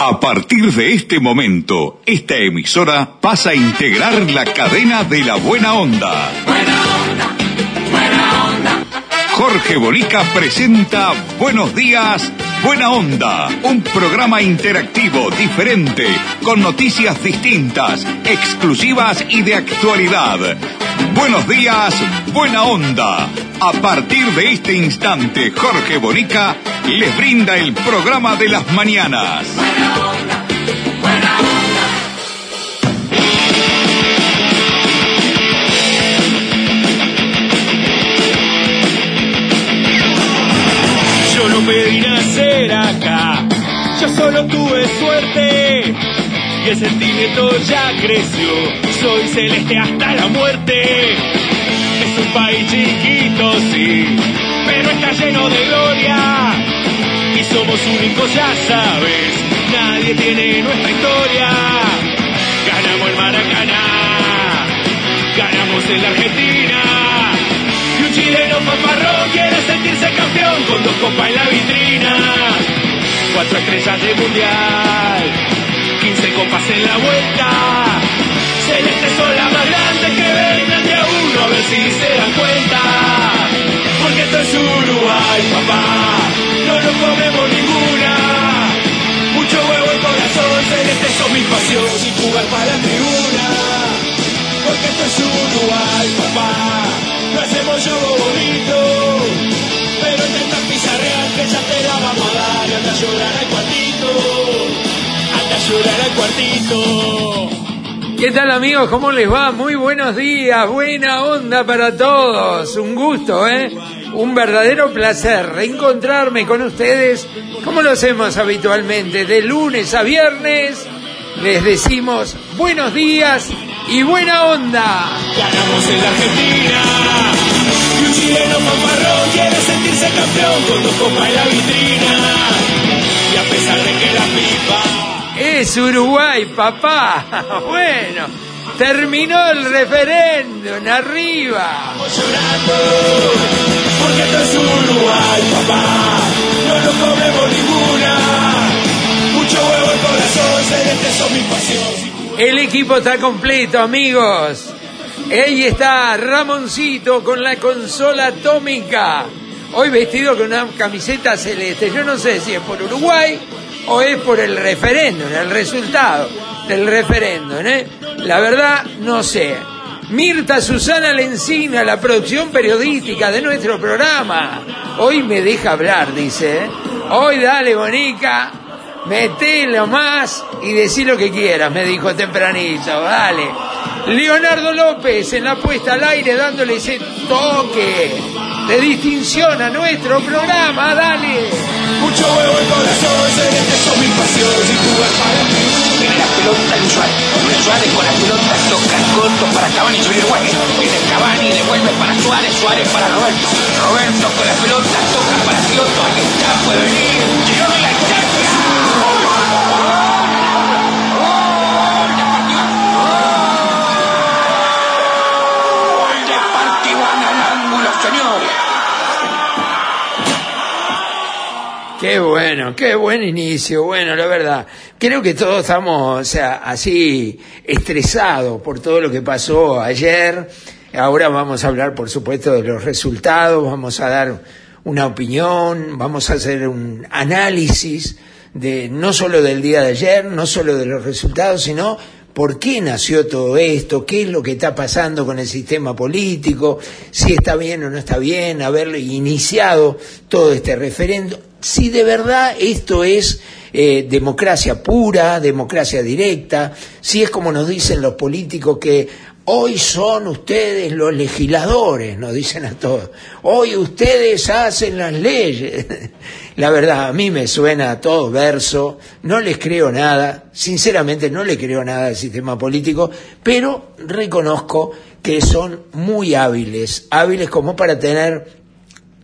A partir de este momento, esta emisora pasa a integrar la cadena de la buena onda. Buena onda, buena onda. Jorge Bonica presenta Buenos días, Buena Onda, un programa interactivo, diferente, con noticias distintas, exclusivas y de actualidad. Buenos días, Buena Onda. A partir de este instante, Jorge Bonica les brinda el programa de las mañanas. Buena onda, buena onda. Yo no pedí nacer acá, yo solo tuve suerte el sentimiento ya creció. Soy celeste hasta la muerte. Es un país chiquito, sí, pero está lleno de gloria y somos únicos, ya sabes. Nadie tiene nuestra historia. Ganamos el Maracaná, ganamos en la Argentina. Y un chileno paparrón quiere sentirse campeón con dos copas en la vitrina. Cuatro estrellas de mundial, 15 copas en la vuelta. Celestes son más grandes que vengan de a uno a ver si se dan cuenta. Porque esto es Uruguay, papá, no nos comemos ninguna. Mucho huevo y corazón, celestes son mi pasión y jugar para la. Porque esto es Uruguay, papá. Lo hacemos yo bonito. Pero intenta pizarrear que ya te la vamos a dar. Y anda a llorar al cuartito. A llorar al cuartito. ¿Qué tal amigos? ¿Cómo les va? Muy buenos días, buena onda para todos. Un gusto, ¿eh? Un verdadero placer reencontrarme con ustedes como lo hacemos habitualmente. De lunes a viernes les decimos buenos días y buena onda. Ganamos en la Argentina. Y un chileno paparrón quiere sentirse campeón con dos copas en la vitrina. Es Uruguay, papá. Bueno, terminó el referéndum, arriba. llorando. Porque esto es Uruguay, papá. No nos ninguna. Mucho huevo el corazón, celeste son mi pasión. El equipo está completo, amigos. Ahí está Ramoncito con la consola atómica. Hoy vestido con una camiseta celeste. Yo no sé si es por Uruguay o es por el referéndum, el resultado del referéndum. ¿eh? La verdad, no sé. Mirta Susana Lencina, la producción periodística de nuestro programa. Hoy me deja hablar, dice. ¿eh? Hoy dale, Bonica, metelo más y decí lo que quieras, me dijo tempranito, dale. Leonardo López en la puesta al aire dándole ese toque de distinción a nuestro programa, dale. Mucho huevo el corazón, celeste son mi pasión. Y jugar para la tribuna. Tiene la pelota Luis Suárez. Con la pelota toca corto para Cavani sobre Uruguay. Viene Cavani, devuelve para Suárez, Suárez para Roberto. Roberto con la pelota toca para Kioto. Ahí está, puede venir. La Qué bueno, qué buen inicio. Bueno, la verdad, creo que todos estamos, o sea, así estresados por todo lo que pasó ayer. Ahora vamos a hablar, por supuesto, de los resultados, vamos a dar una opinión, vamos a hacer un análisis de no solo del día de ayer, no solo de los resultados, sino por qué nació todo esto, qué es lo que está pasando con el sistema político, si está bien o no está bien haber iniciado todo este referendo, si de verdad esto es eh, democracia pura, democracia directa, si es como nos dicen los políticos que hoy son ustedes los legisladores, nos dicen a todos, hoy ustedes hacen las leyes. La verdad, a mí me suena a todo verso, no les creo nada, sinceramente no le creo nada al sistema político, pero reconozco que son muy hábiles, hábiles como para tener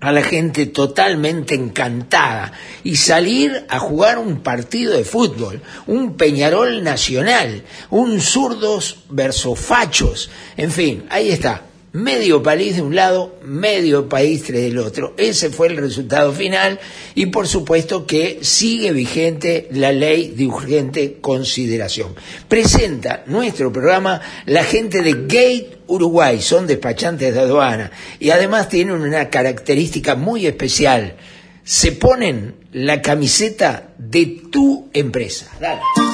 a la gente totalmente encantada y salir a jugar un partido de fútbol, un Peñarol nacional, un zurdos versus fachos, en fin, ahí está. Medio país de un lado, medio país del otro. Ese fue el resultado final y por supuesto que sigue vigente la ley de urgente consideración. Presenta nuestro programa la gente de Gate Uruguay, son despachantes de aduana y además tienen una característica muy especial. Se ponen la camiseta de tu empresa. Dale.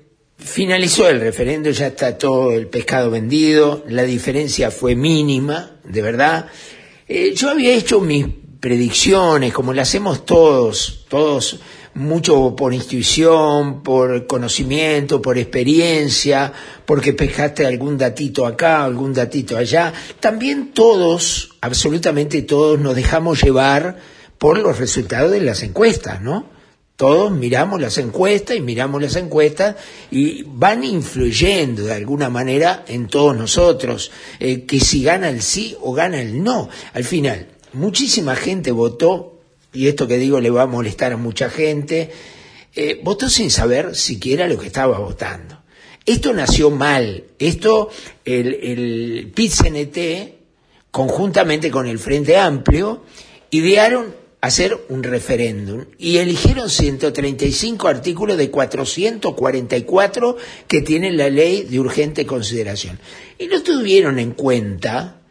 finalizó el referendo, ya está todo el pescado vendido, la diferencia fue mínima, de verdad. Eh, yo había hecho mis predicciones, como las hacemos todos, todos mucho por intuición, por conocimiento, por experiencia, porque pescaste algún datito acá, algún datito allá. También todos, absolutamente todos, nos dejamos llevar por los resultados de las encuestas, ¿no? Todos miramos las encuestas y miramos las encuestas y van influyendo de alguna manera en todos nosotros, eh, que si gana el sí o gana el no. Al final, muchísima gente votó, y esto que digo le va a molestar a mucha gente, eh, votó sin saber siquiera lo que estaba votando. Esto nació mal, esto el, el conjuntamente con el Frente Amplio, idearon hacer un referéndum y eligieron 135 artículos de 444 que tiene la ley de urgente consideración. Y no tuvieron en cuenta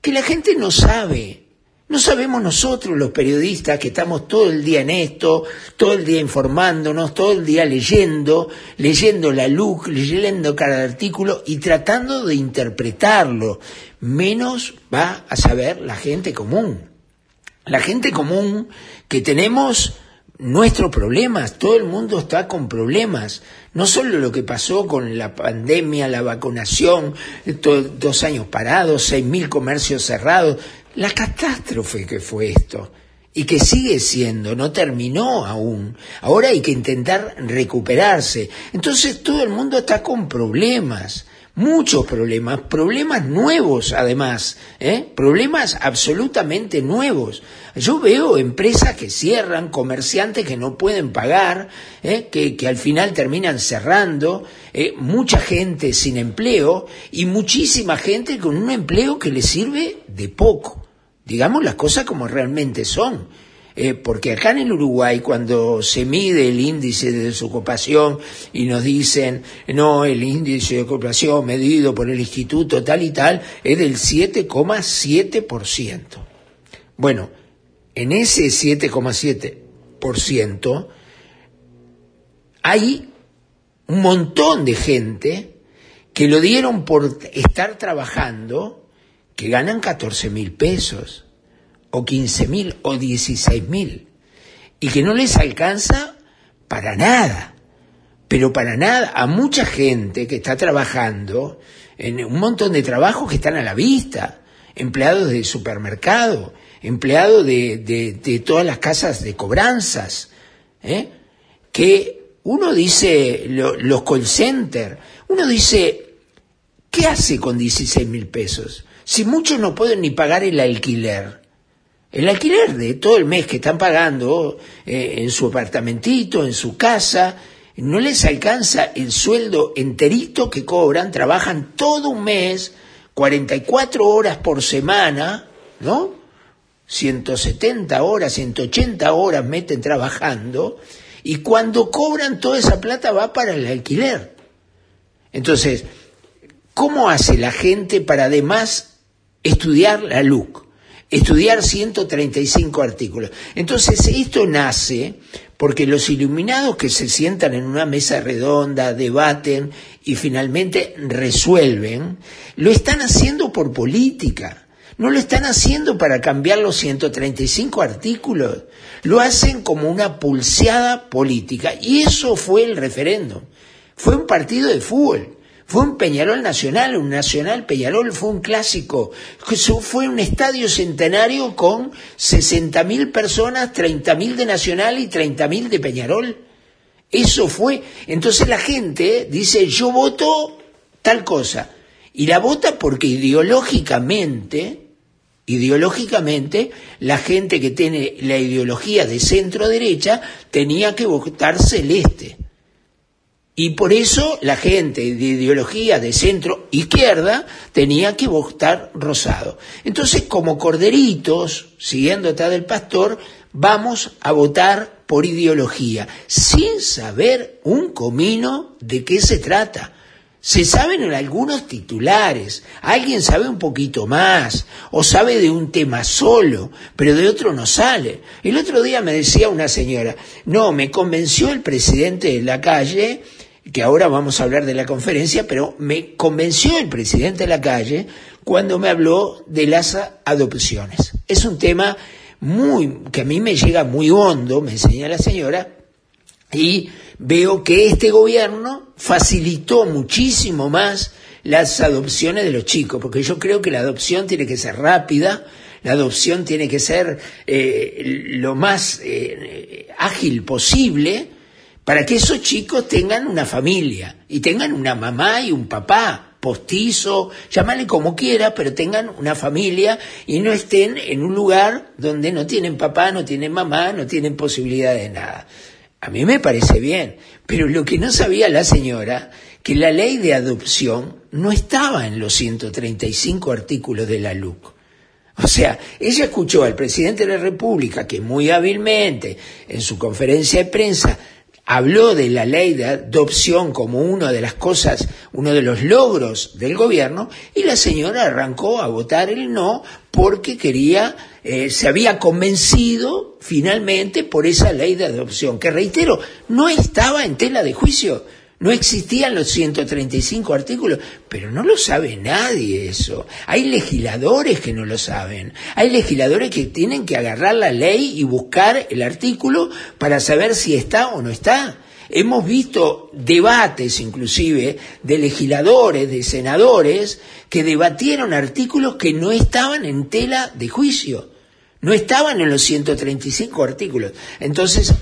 que la gente no sabe, no sabemos nosotros los periodistas que estamos todo el día en esto, todo el día informándonos, todo el día leyendo, leyendo la LUC, leyendo cada artículo y tratando de interpretarlo. Menos va a saber la gente común la gente común que tenemos nuestros problemas, todo el mundo está con problemas, no solo lo que pasó con la pandemia, la vacunación, dos años parados, seis mil comercios cerrados, la catástrofe que fue esto. Y que sigue siendo, no terminó aún. Ahora hay que intentar recuperarse. Entonces todo el mundo está con problemas muchos problemas, problemas nuevos además, ¿eh? problemas absolutamente nuevos. Yo veo empresas que cierran, comerciantes que no pueden pagar, ¿eh? que, que, al final terminan cerrando, ¿eh? mucha gente sin empleo y muchísima gente con un empleo que le sirve de poco. Digamos las cosas como realmente son. Eh, porque acá en el Uruguay, cuando se mide el índice de desocupación y nos dicen, no, el índice de ocupación medido por el instituto tal y tal es del 7,7%. Bueno, en ese 7,7% hay un montón de gente que lo dieron por estar trabajando que ganan 14 mil pesos o 15 mil o 16 mil y que no les alcanza para nada, pero para nada a mucha gente que está trabajando en un montón de trabajos que están a la vista, empleados de supermercado, empleados de, de, de todas las casas de cobranzas, ¿eh? que uno dice, lo, los call centers, uno dice, ¿qué hace con 16 mil pesos? Si muchos no pueden ni pagar el alquiler, el alquiler de todo el mes que están pagando eh, en su apartamentito, en su casa, no les alcanza el sueldo enterito que cobran, trabajan todo un mes, 44 horas por semana, ¿no? 170 horas, 180 horas meten trabajando, y cuando cobran toda esa plata va para el alquiler. Entonces, ¿cómo hace la gente para además estudiar la LUC? Estudiar 135 artículos. Entonces, esto nace porque los iluminados que se sientan en una mesa redonda, debaten y finalmente resuelven, lo están haciendo por política. No lo están haciendo para cambiar los 135 artículos. Lo hacen como una pulseada política. Y eso fue el referéndum. Fue un partido de fútbol Fue un Peñarol nacional, un nacional Peñarol, fue un clásico. Fue un estadio centenario con 60.000 personas, 30.000 de Nacional y 30.000 de Peñarol. Eso fue. Entonces la gente dice, yo voto tal cosa. Y la vota porque ideológicamente, ideológicamente, la gente que tiene la ideología de centro derecha tenía que votar celeste. Y por eso la gente de ideología de centro izquierda tenía que votar rosado. Entonces, como corderitos, siguiendo atrás del pastor, vamos a votar por ideología, sin saber un comino de qué se trata. Se saben en algunos titulares, alguien sabe un poquito más, o sabe de un tema solo, pero de otro no sale. El otro día me decía una señora, no, me convenció el presidente de la calle, que ahora vamos a hablar de la conferencia, pero me convenció el presidente de la calle cuando me habló de las adopciones. Es un tema muy, que a mí me llega muy hondo, me enseña la señora, y veo que este gobierno facilitó muchísimo más las adopciones de los chicos, porque yo creo que la adopción tiene que ser rápida, la adopción tiene que ser eh, lo más eh, ágil posible para que esos chicos tengan una familia y tengan una mamá y un papá postizo, llámale como quiera, pero tengan una familia y no estén en un lugar donde no tienen papá, no tienen mamá, no tienen posibilidad de nada. A mí me parece bien, pero lo que no sabía la señora, que la ley de adopción no estaba en los 135 artículos de la LUC. O sea, ella escuchó al presidente de la República que muy hábilmente en su conferencia de prensa habló de la ley de adopción como una de las cosas, uno de los logros del gobierno, y la señora arrancó a votar el no porque quería, eh, se había convencido finalmente por esa ley de adopción, que reitero, no estaba en tela de juicio. No existían los 135 artículos, pero no lo sabe nadie eso. Hay legisladores que no lo saben. Hay legisladores que tienen que agarrar la ley y buscar el artículo para saber si está o no está. Hemos visto debates inclusive de legisladores, de senadores, que debatieron artículos que no estaban en tela de juicio. No estaban en los 135 artículos. Entonces,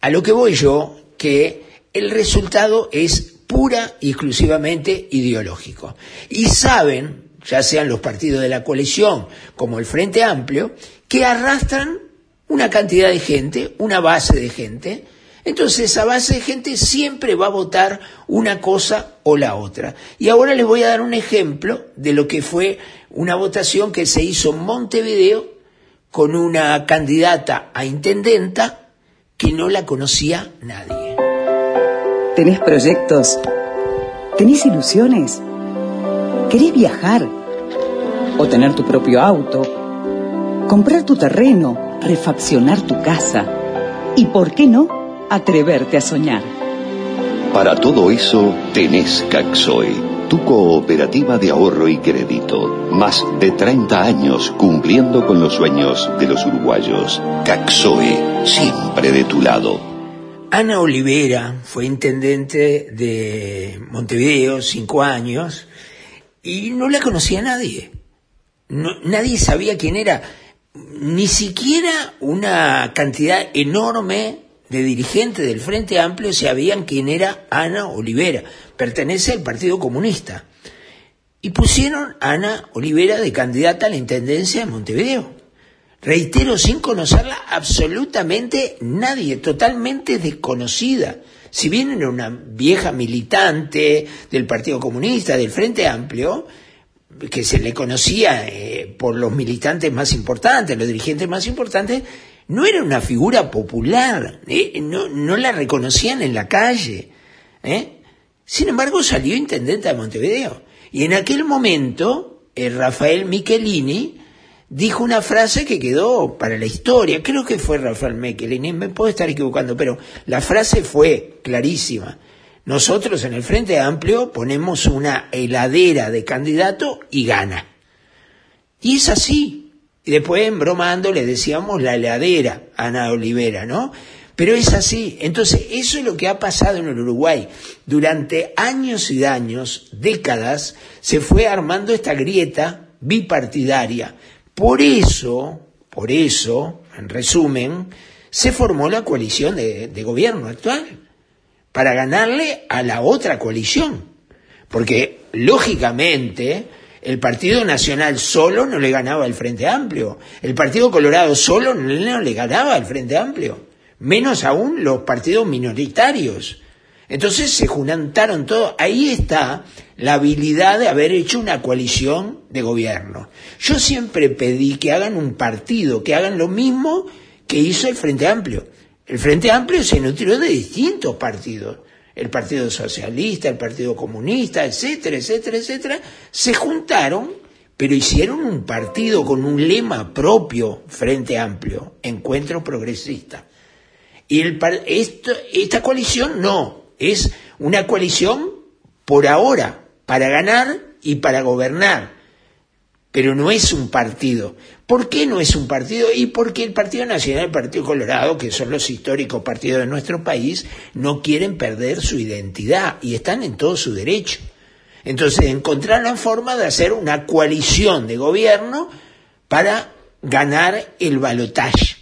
a lo que voy yo, que el resultado es pura y exclusivamente ideológico. Y saben, ya sean los partidos de la coalición como el Frente Amplio, que arrastran una cantidad de gente, una base de gente, entonces esa base de gente siempre va a votar una cosa o la otra. Y ahora les voy a dar un ejemplo de lo que fue una votación que se hizo en Montevideo con una candidata a intendenta que no la conocía nadie. ¿Tenés proyectos? ¿Tenés ilusiones? ¿Querés viajar? ¿O tener tu propio auto? ¿Comprar tu terreno? ¿Refaccionar tu casa? ¿Y por qué no? Atreverte a soñar. Para todo eso tenés Caxoe, tu cooperativa de ahorro y crédito. Más de 30 años cumpliendo con los sueños de los uruguayos. Caxoe, siempre de tu lado. Ana Olivera fue intendente de Montevideo cinco años y no la conocía nadie. Nadie sabía quién era. Ni siquiera una cantidad enorme de dirigentes del Frente Amplio sabían quién era Ana Olivera. Pertenece al Partido Comunista. Y pusieron a Ana Olivera de candidata a la intendencia de Montevideo. Reitero, sin conocerla absolutamente nadie, totalmente desconocida. Si bien era una vieja militante del Partido Comunista, del Frente Amplio, que se le conocía eh, por los militantes más importantes, los dirigentes más importantes, no era una figura popular, eh, no, la reconocían en la calle. ¿eh? Sin embargo, salió intendente de Montevideo. Y en aquel momento, eh, Rafael Michelini dijo una frase que quedó para la historia. Creo que fue Rafael Michelini, me puedo estar equivocando, pero la frase fue clarísima. Nosotros en el Frente Amplio ponemos una heladera de candidato y gana. Y es así. Y después en bromando le decíamos la heladera a Ana Olivera, ¿no? Pero es así. Entonces, eso es lo que ha pasado en el Uruguay. Durante años y años, décadas, se fue armando esta grieta bipartidaria. Por eso, por eso, en resumen, se formó la coalición de, de gobierno actual, para ganarle a la otra coalición. Porque, lógicamente, el Partido Nacional solo no le ganaba al Frente Amplio. El Partido Colorado solo no le ganaba al Frente Amplio. Menos aún los partidos minoritarios. Entonces se juntaron todos. Ahí está la habilidad de haber hecho una coalición de gobierno. Yo siempre pedí que hagan un partido, que hagan lo mismo que hizo el Frente Amplio. El Frente Amplio se nutrió de distintos partidos el Partido Socialista, el Partido Comunista, etcétera, etcétera, etcétera, se juntaron, pero hicieron un partido con un lema propio, Frente Amplio, Encuentro Progresista. Y el, esto, esta coalición no, es una coalición por ahora, para ganar y para gobernar pero no es un partido. ¿Por qué no es un partido? Y porque el Partido Nacional y el Partido Colorado, que son los históricos partidos de nuestro país, no quieren perder su identidad y están en todo su derecho. Entonces, encontrar la forma de hacer una coalición de gobierno para ganar el balotaje,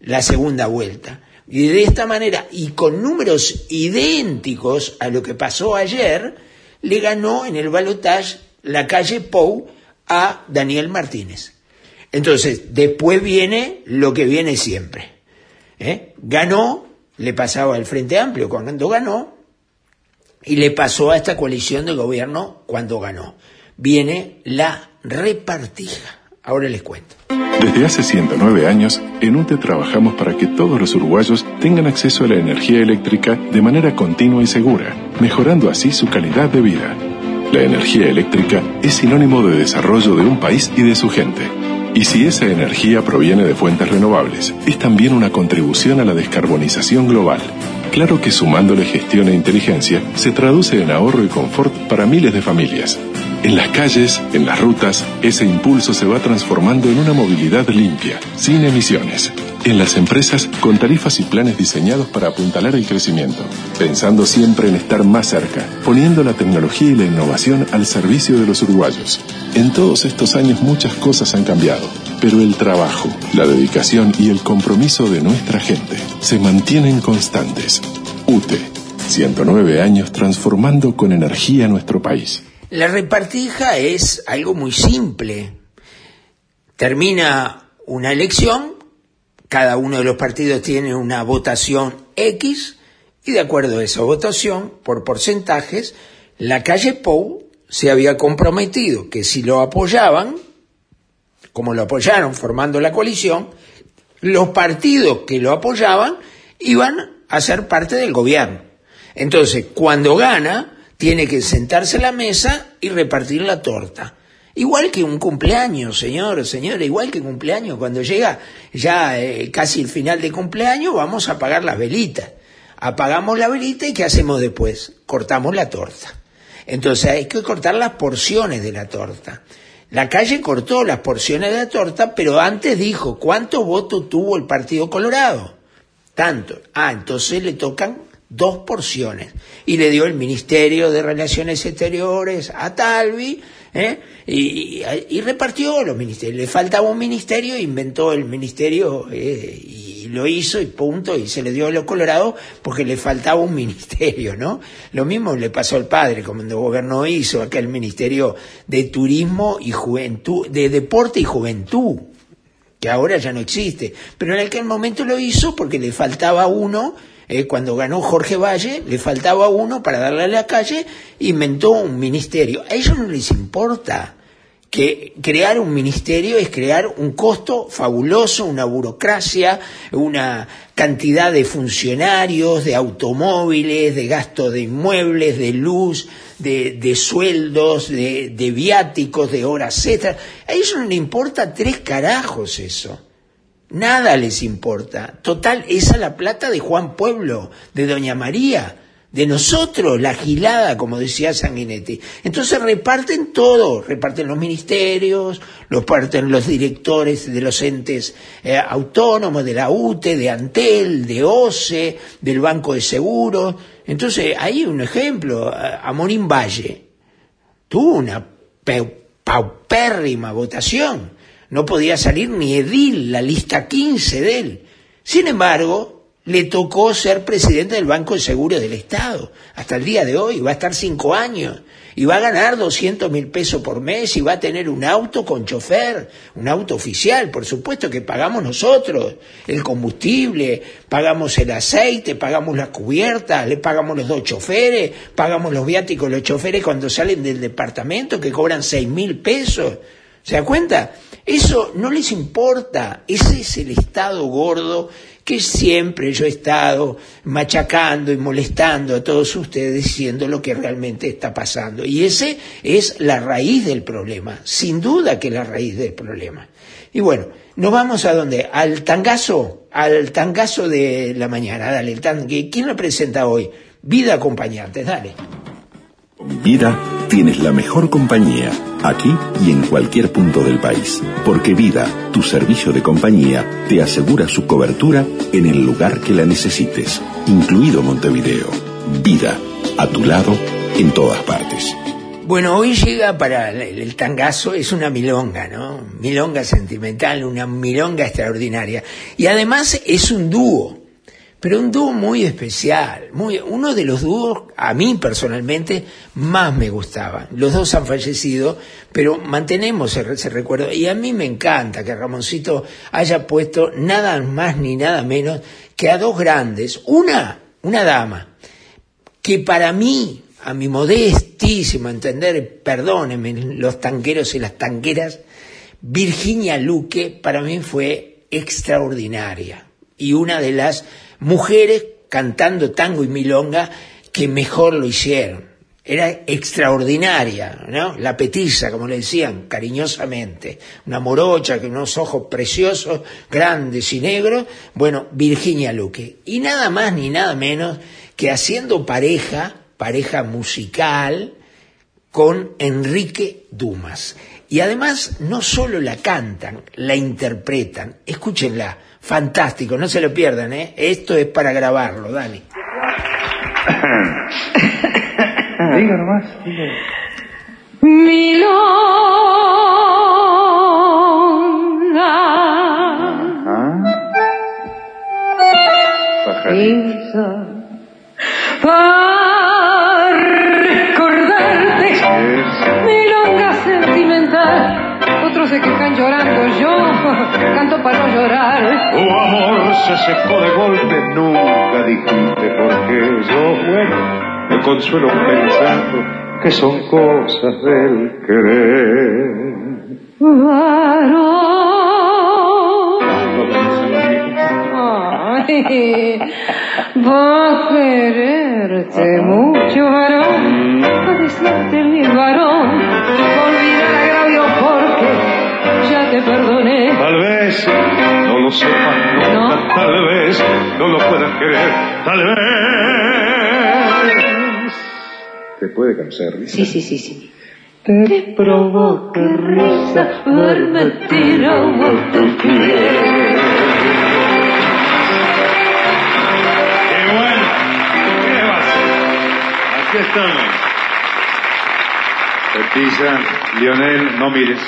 la segunda vuelta. Y de esta manera, y con números idénticos a lo que pasó ayer, le ganó en el balotaje la calle Pou a Daniel Martínez. Entonces, después viene lo que viene siempre. ¿eh? Ganó, le pasaba al Frente Amplio cuando ganó, y le pasó a esta coalición de gobierno cuando ganó. Viene la repartija. Ahora les cuento. Desde hace 109 años, en UTE trabajamos para que todos los uruguayos tengan acceso a la energía eléctrica de manera continua y segura, mejorando así su calidad de vida. La energía eléctrica es sinónimo de desarrollo de un país y de su gente. Y si esa energía proviene de fuentes renovables, es también una contribución a la descarbonización global. Claro que sumándole gestión e inteligencia se traduce en ahorro y confort para miles de familias. En las calles, en las rutas, ese impulso se va transformando en una movilidad limpia, sin emisiones. En las empresas, con tarifas y planes diseñados para apuntalar el crecimiento, pensando siempre en estar más cerca, poniendo la tecnología y la innovación al servicio de los uruguayos. En todos estos años muchas cosas han cambiado, pero el trabajo, la dedicación y el compromiso de nuestra gente se mantienen constantes. UTE, 109 años transformando con energía nuestro país. La repartija es algo muy simple. Termina una elección, cada uno de los partidos tiene una votación X y de acuerdo a esa votación, por porcentajes, la calle Pou se había comprometido que si lo apoyaban, como lo apoyaron formando la coalición, los partidos que lo apoyaban iban a ser parte del gobierno. Entonces, cuando gana, tiene que sentarse a la mesa y repartir la torta. Igual que un cumpleaños, señor, señora, igual que cumpleaños. Cuando llega ya eh, casi el final de cumpleaños, vamos a apagar las velitas. Apagamos la velita y ¿qué hacemos después? Cortamos la torta. Entonces hay que cortar las porciones de la torta. La calle cortó las porciones de la torta, pero antes dijo, ¿cuántos votos tuvo el Partido Colorado? Tanto. Ah, entonces le tocan dos porciones. Y le dio el Ministerio de Relaciones Exteriores a Talvi, ¿eh? y, repartió los ministerios. Le faltaba un ministerio, inventó el ministerio eh, y lo hizo y punto, y se le dio a los colorados porque le faltaba un ministerio, ¿no? Lo mismo le pasó al padre, cuando gobernó hizo aquel ministerio de turismo y juventud, de deporte y juventud que ahora ya no existe, pero en aquel momento lo hizo porque le faltaba uno eh, cuando ganó Jorge Valle, le faltaba uno para darle a la calle, inventó un ministerio. A ellos no les importa que crear un ministerio es crear un costo fabuloso, una burocracia, una cantidad de funcionarios, de automóviles, de gasto de inmuebles, de luz, de, de sueldos, de, de viáticos, de horas extras. A ellos no les importa tres carajos eso. Nada les importa. Total, esa es la plata de Juan Pueblo, de Doña María, de nosotros, la gilada, como decía Sanguinetti. Entonces reparten todo, reparten los ministerios, los parten los directores de los entes eh, autónomos, de la UTE, de Antel, de OCE, del Banco de Seguros. Entonces, hay un ejemplo, eh, Amorín Valle tuvo una paupérrima votación. No podía salir ni edil, la lista 15 de él. Sin embargo, le tocó ser presidente del Banco de Seguros del Estado. Hasta el día de hoy va a estar cinco años. Y va a ganar 200 mil pesos por mes y va a tener un auto con chofer, un auto oficial, por supuesto que pagamos nosotros el combustible, pagamos el aceite, pagamos las cubiertas, le pagamos los dos choferes, pagamos los viáticos los choferes cuando salen del departamento que cobran 6 mil pesos. ¿Se da cuenta? Eso no les importa. Ese es el Estado gordo que siempre yo he estado machacando y molestando a todos ustedes diciendo lo que realmente está pasando. Y ese es la raíz del problema, sin duda que la raíz del problema. Y bueno, nos vamos a dónde? Al tangazo, al tangazo de la mañana. Dale, el ¿quién lo presenta hoy? Vida acompañantes, dale. Vida tienes la mejor compañía, aquí y en cualquier punto del país. Porque Vida, tu servicio de compañía, te asegura su cobertura en el lugar que la necesites, incluido Montevideo. Vida, a tu lado, en todas partes. Bueno, hoy llega para el, tangazo, es una milonga, ¿no? Milonga sentimental, una milonga extraordinaria. Y además es un dúo, pero un dúo muy especial, muy, uno de los dúos a mí personalmente más me gustaban. Los dos han fallecido, pero mantenemos ese, recuerdo. Y a mí me encanta que Ramoncito haya puesto nada más ni nada menos que a dos grandes. Una, una dama, que para mí, a mi modestísimo entender, perdónenme los tanqueros y las tanqueras, Virginia Luque para mí fue extraordinaria y una de las mujeres cantando tango y milonga que mejor lo hicieron. Era extraordinaria, ¿no? La petiza, como le decían cariñosamente, una morocha con unos ojos preciosos, grandes y negros, bueno, Virginia Luque. Y nada más ni nada menos que haciendo pareja, pareja musical, con Enrique Dumas. Y además no solo la cantan, la interpretan. Escúchenla, fantástico, no se lo pierdan, ¿eh? Esto es para grabarlo, dale. Diga nomás. Milonga Pajarito. Sentimental otros se quejan llorando yo canto para no llorar Tu amor se secó de golpe, nunca dijiste por qué. Yo, bueno, me consuelo pensando que son cosas del querer. Ay, va a quererte mucho varón. A decirte mi varón lo sepas nunca, No. tal vez no lo puedas querer, tal vez. ¿Te puede cansar, Risa? Sí, sí, sí, sí. Te provoca risa verme tirado a tus pies. ¡Qué bueno! ¿Qué vas? Aquí estamos. Pepilla, Lionel, no mires.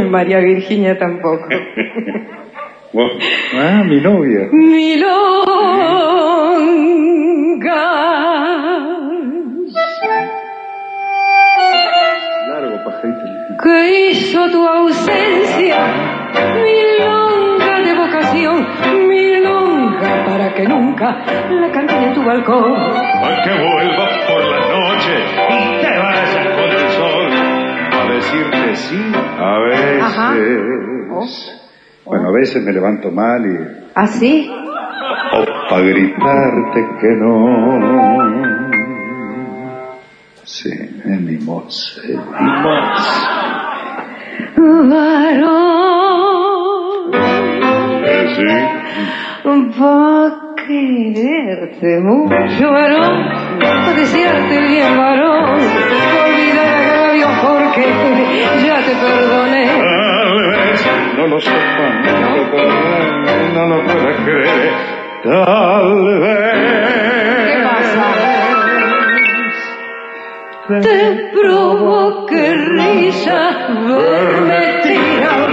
María Virginia tampoco. Ah, mi novia. Milonga, Largo, pajarito. que hizo tu ausencia? Milonga que nunca la canten en tu balcón. A que vuelvas por la noche y te vayas con el sol. A decirte sí, a veces. Ajá. Bueno, a veces me levanto mal y. ¿Así? O para gritarte que no. Sí, es mi moza, es mi moza. Varón, Eh, sí. a quererte mucho, varón, a desearte bien, varón, olvidar agravios porque ya te perdoné. Tal vez no lo sepan, no lo puedan, no lo puedan creer. Tal vez. ¿Qué pasa? Te provoque risa verme tirar.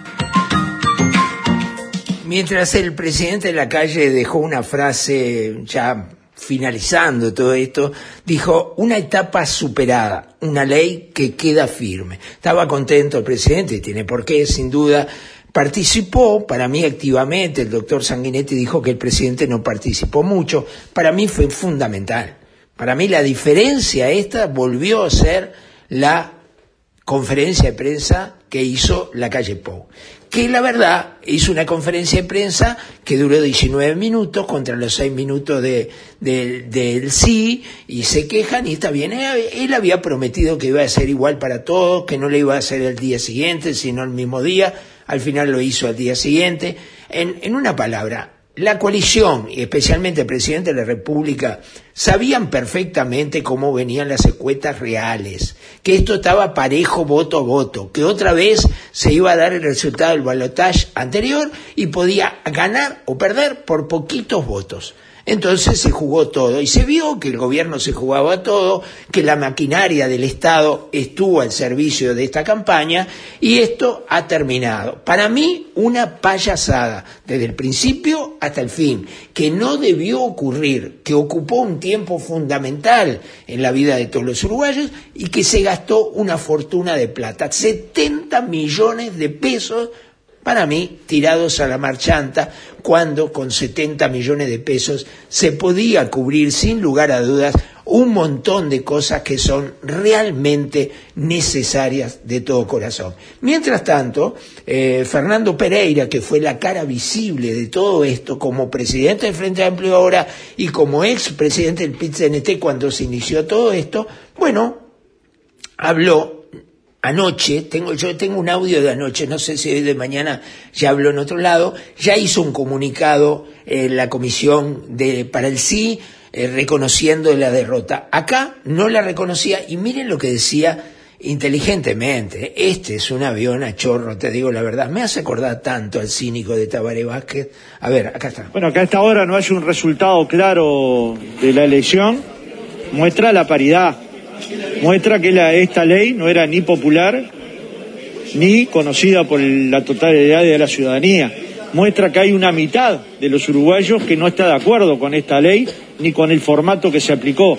Mientras el presidente de la calle dejó una frase ya finalizando todo esto, dijo una etapa superada, una ley que queda firme. Estaba contento el presidente, tiene por qué, sin duda. Participó, para mí activamente, el doctor Sanguinetti dijo que el presidente no participó mucho, para mí fue fundamental. Para mí la diferencia esta volvió a ser la conferencia de prensa que hizo la calle Pou. Que la verdad hizo una conferencia de prensa que duró 19 minutos contra los 6 minutos de, de- del sí y se quejan y está bien. Él, él había prometido que iba a ser igual para todos, que no le iba a hacer el día siguiente, sino el mismo día. Al final lo hizo al día siguiente. En, en una palabra, la coalición, y especialmente el presidente de la República, sabían perfectamente cómo venían las encuestas reales, que esto estaba parejo voto a voto, que otra vez se iba a dar el resultado del balotaje anterior y podía ganar o perder por poquitos votos. Entonces se jugó todo y se vio que el gobierno se jugaba todo, que la maquinaria del Estado estuvo al servicio de esta campaña y esto ha terminado. Para mí, una payasada, desde el principio hasta el fin, que no debió ocurrir, que ocupó un tiempo fundamental en la vida de todos los uruguayos y que se gastó una fortuna de plata, 70 millones de pesos para mí, tirados a la marchanta, cuando con 70 millones de pesos se podía cubrir sin lugar a dudas un montón de cosas que son realmente necesarias de todo corazón. Mientras tanto, eh, Fernando Pereira, que fue la cara visible de todo esto como presidente del Frente Amplio ahora y como ex presidente del PIT-CNT cuando se inició todo esto, bueno, habló anoche, tengo, yo tengo un audio de anoche, no sé si hoy de mañana ya habló en otro lado, ya hizo un comunicado en la comisión de, para el sí, eh, reconociendo la derrota. Acá no la reconocía y miren lo que decía inteligentemente. Este es un avión a chorro, te digo la verdad. Me hace acordar tanto al cínico de Tabaré Vázquez. A ver, acá está. Bueno, que a esta hora no haya un resultado claro de la elección, muestra la paridad, muestra que esta ley no era ni popular ni conocida por la totalidad de la ciudadanía. Muestra que hay una mitad de los uruguayos que no está de acuerdo con esta ley ni con el formato que se aplicó.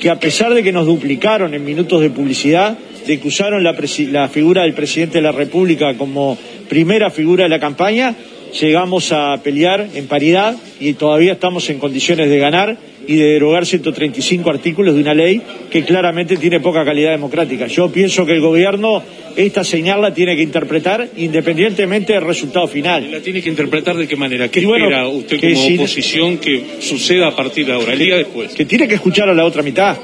Que a pesar de que nos duplicaron en minutos de publicidad, de que usaron la, la figura del presidente de la República como primera figura de la campaña, llegamos a pelear en paridad y todavía estamos en condiciones de ganar y de derogar 135 artículos de una ley que claramente tiene poca calidad democrática. Yo pienso que el gobierno esta señal la tiene que interpretar independientemente del resultado final. ¿La tiene que interpretar de qué manera? ¿Qué bueno, espera usted que como si- oposición que suceda a partir de ahora, el día después? que tiene que escuchar a la otra mitad.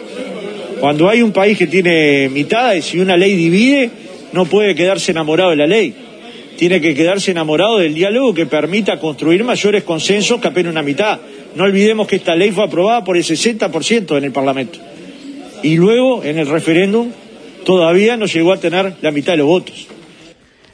Cuando hay un país que tiene mitades y una ley divide, no puede quedarse enamorado de la ley. Tiene que quedarse enamorado del diálogo que permita construir mayores consensos que apenas una mitad. No olvidemos que esta ley fue aprobada por el 60% en el Parlamento. Y luego, en el referéndum, todavía no llegó a tener la mitad de los votos.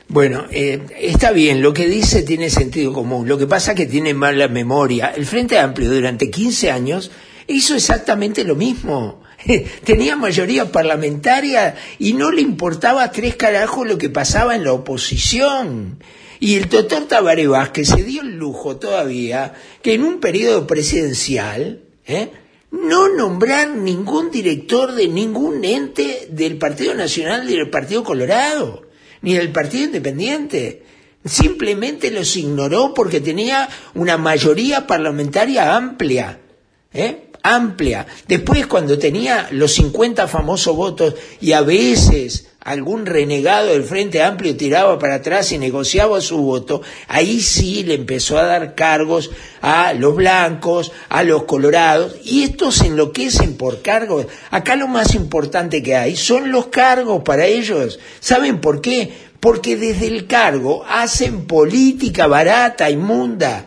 Bueno, eh, está bien, lo que dice tiene sentido común. Lo que pasa es que tiene mala memoria. El Frente Amplio durante 15 años hizo exactamente lo mismo. Tenía mayoría parlamentaria y no le importaba tres carajos lo que pasaba en la oposición. Y el doctor Tabaré Vázquez se dio el lujo todavía que en un periodo presidencial, ¿eh? no nombrar ningún director de ningún ente del Partido Nacional ni del Partido Colorado, ni del Partido Independiente. Simplemente los ignoró porque tenía una mayoría parlamentaria amplia. ¿eh? Amplia. Después, cuando tenía los 50 famosos votos y a veces algún renegado del Frente Amplio tiraba para atrás y negociaba su voto, ahí sí le empezó a dar cargos a los blancos, a los colorados, y estos enloquecen por cargos. Acá lo más importante que hay son los cargos para ellos. ¿Saben por qué? Porque desde el cargo hacen política barata, inmunda.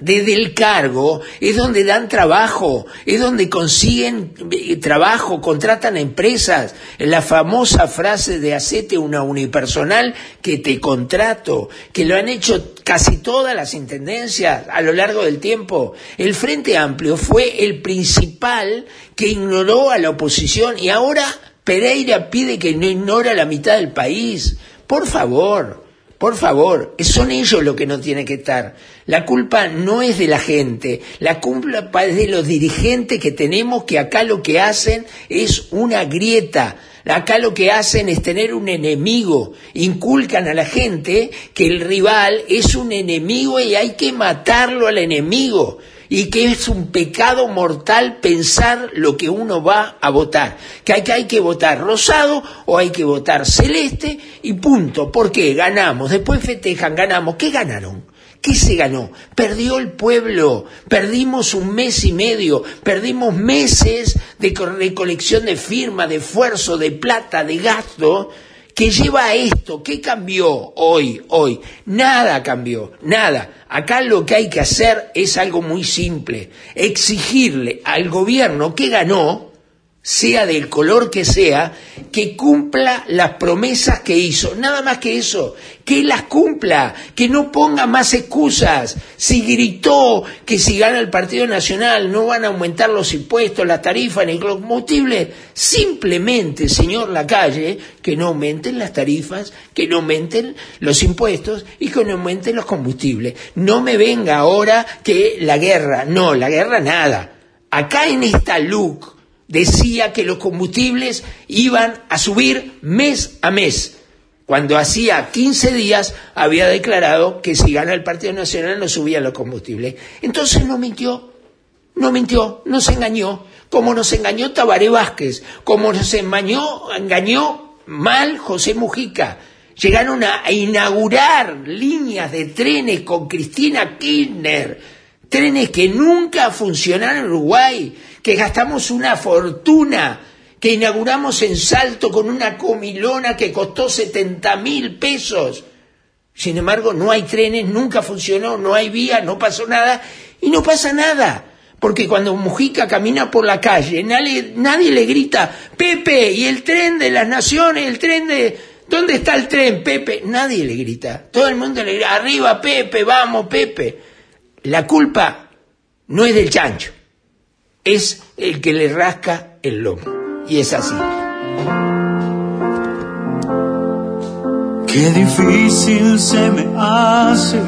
Desde el cargo es donde dan trabajo, es donde consiguen eh, trabajo, contratan empresas. La famosa frase de hacete una unipersonal que te contrato, que lo han hecho casi todas las intendencias a lo largo del tiempo. El Frente Amplio fue el principal que ignoró a la oposición y ahora Pereira pide que no ignora la mitad del país. Por favor. Por favor, son ellos los que no tienen que estar. La culpa no es de la gente, la culpa es de los dirigentes que tenemos que acá lo que hacen es una grieta. Acá lo que hacen es tener un enemigo, inculcan a la gente que el rival es un enemigo y hay que matarlo al enemigo y que es un pecado mortal pensar lo que uno va a votar, que hay, que hay que votar rosado o hay que votar celeste y punto. ¿Por qué? Ganamos, después festejan, ganamos. ¿Qué ganaron? ¿Qué se ganó? Perdió el pueblo, perdimos un mes y medio, perdimos meses de recolección de firma, de esfuerzo, de plata, de gasto, que lleva a esto. ¿Qué cambió hoy, hoy? Nada cambió, nada. Acá lo que hay que hacer es algo muy simple, exigirle al gobierno que ganó, sea del color que sea, que cumpla las promesas que hizo. Nada más que eso, que las cumpla, que no ponga más excusas. Si gritó que si gana el Partido Nacional no van a aumentar los impuestos, las tarifas ni los combustibles, simplemente, señor Lacalle, que no aumenten las tarifas, que no aumenten los impuestos y que no aumenten los combustibles. No me venga ahora que la guerra, no, la guerra nada. Acá en esta LUC, decía que los combustibles iban a subir mes a mes, cuando hacía 15 días había declarado que si gana el Partido Nacional no subían los combustibles. Entonces no mintió, no mintió, nos engañó, como nos engañó Tabaré Vázquez, como nos engañó, engañó mal José Mujica. Llegaron a inaugurar líneas de trenes con Cristina Kirchner, trenes que nunca funcionaron en Uruguay, que gastamos una fortuna, que inauguramos en Salto con una comilona que costó 70 mil pesos. Sin embargo, no hay trenes, nunca funcionó, no hay vía, no pasó nada y no pasa nada. Porque cuando Mujica camina por la calle, nadie, nadie le grita, Pepe, y el tren de las naciones, el tren de... ¿Dónde está el tren, Pepe? Nadie le grita. Todo el mundo le grita, arriba, Pepe, vamos, Pepe. La culpa no es del chancho es el que le rasca el lomo. Y es así. Qué difícil se me hace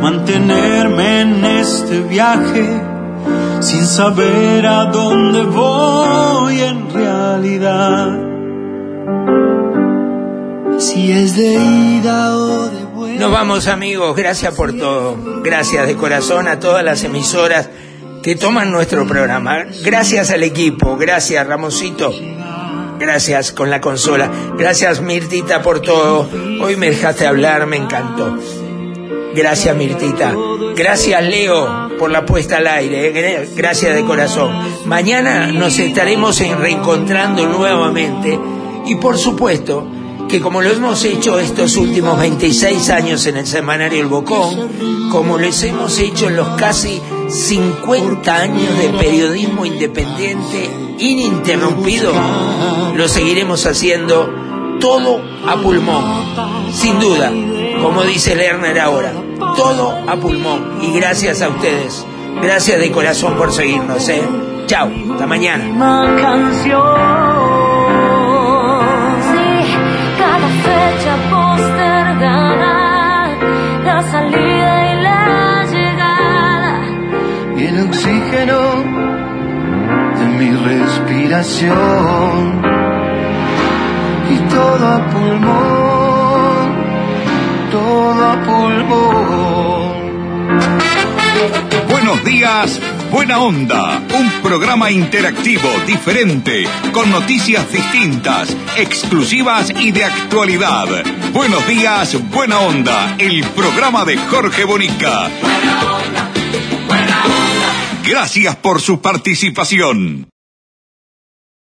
mantenerme en este viaje sin saber a dónde voy en realidad. Si es de ida o de vuelta. Nos vamos amigos, gracias por todo. Gracias de corazón a todas las emisoras que toman nuestro programa. Gracias al equipo, gracias Ramoncito, gracias con la consola, gracias Mirtita por todo. Hoy me dejaste hablar, me encantó. Gracias Mirtita, gracias Leo por la puesta al aire, eh. gracias de corazón. Mañana nos estaremos reencontrando nuevamente y por supuesto que como lo hemos hecho estos últimos 26 años en el semanario El Bocón, como lo hemos hecho en los casi 50 años de periodismo independiente ininterrumpido, lo seguiremos haciendo todo a pulmón, sin duda, como dice Lerner ahora, todo a pulmón y gracias a ustedes, gracias de corazón por seguirnos, ¿eh? Chao, hasta mañana. Oxígeno de mi respiración y todo a pulmón, todo pulmón. Buenos días, buena onda. Un programa interactivo, diferente, con noticias distintas, exclusivas y de actualidad. Buenos días, buena onda. El programa de Jorge Bonica. Gracias por su participación.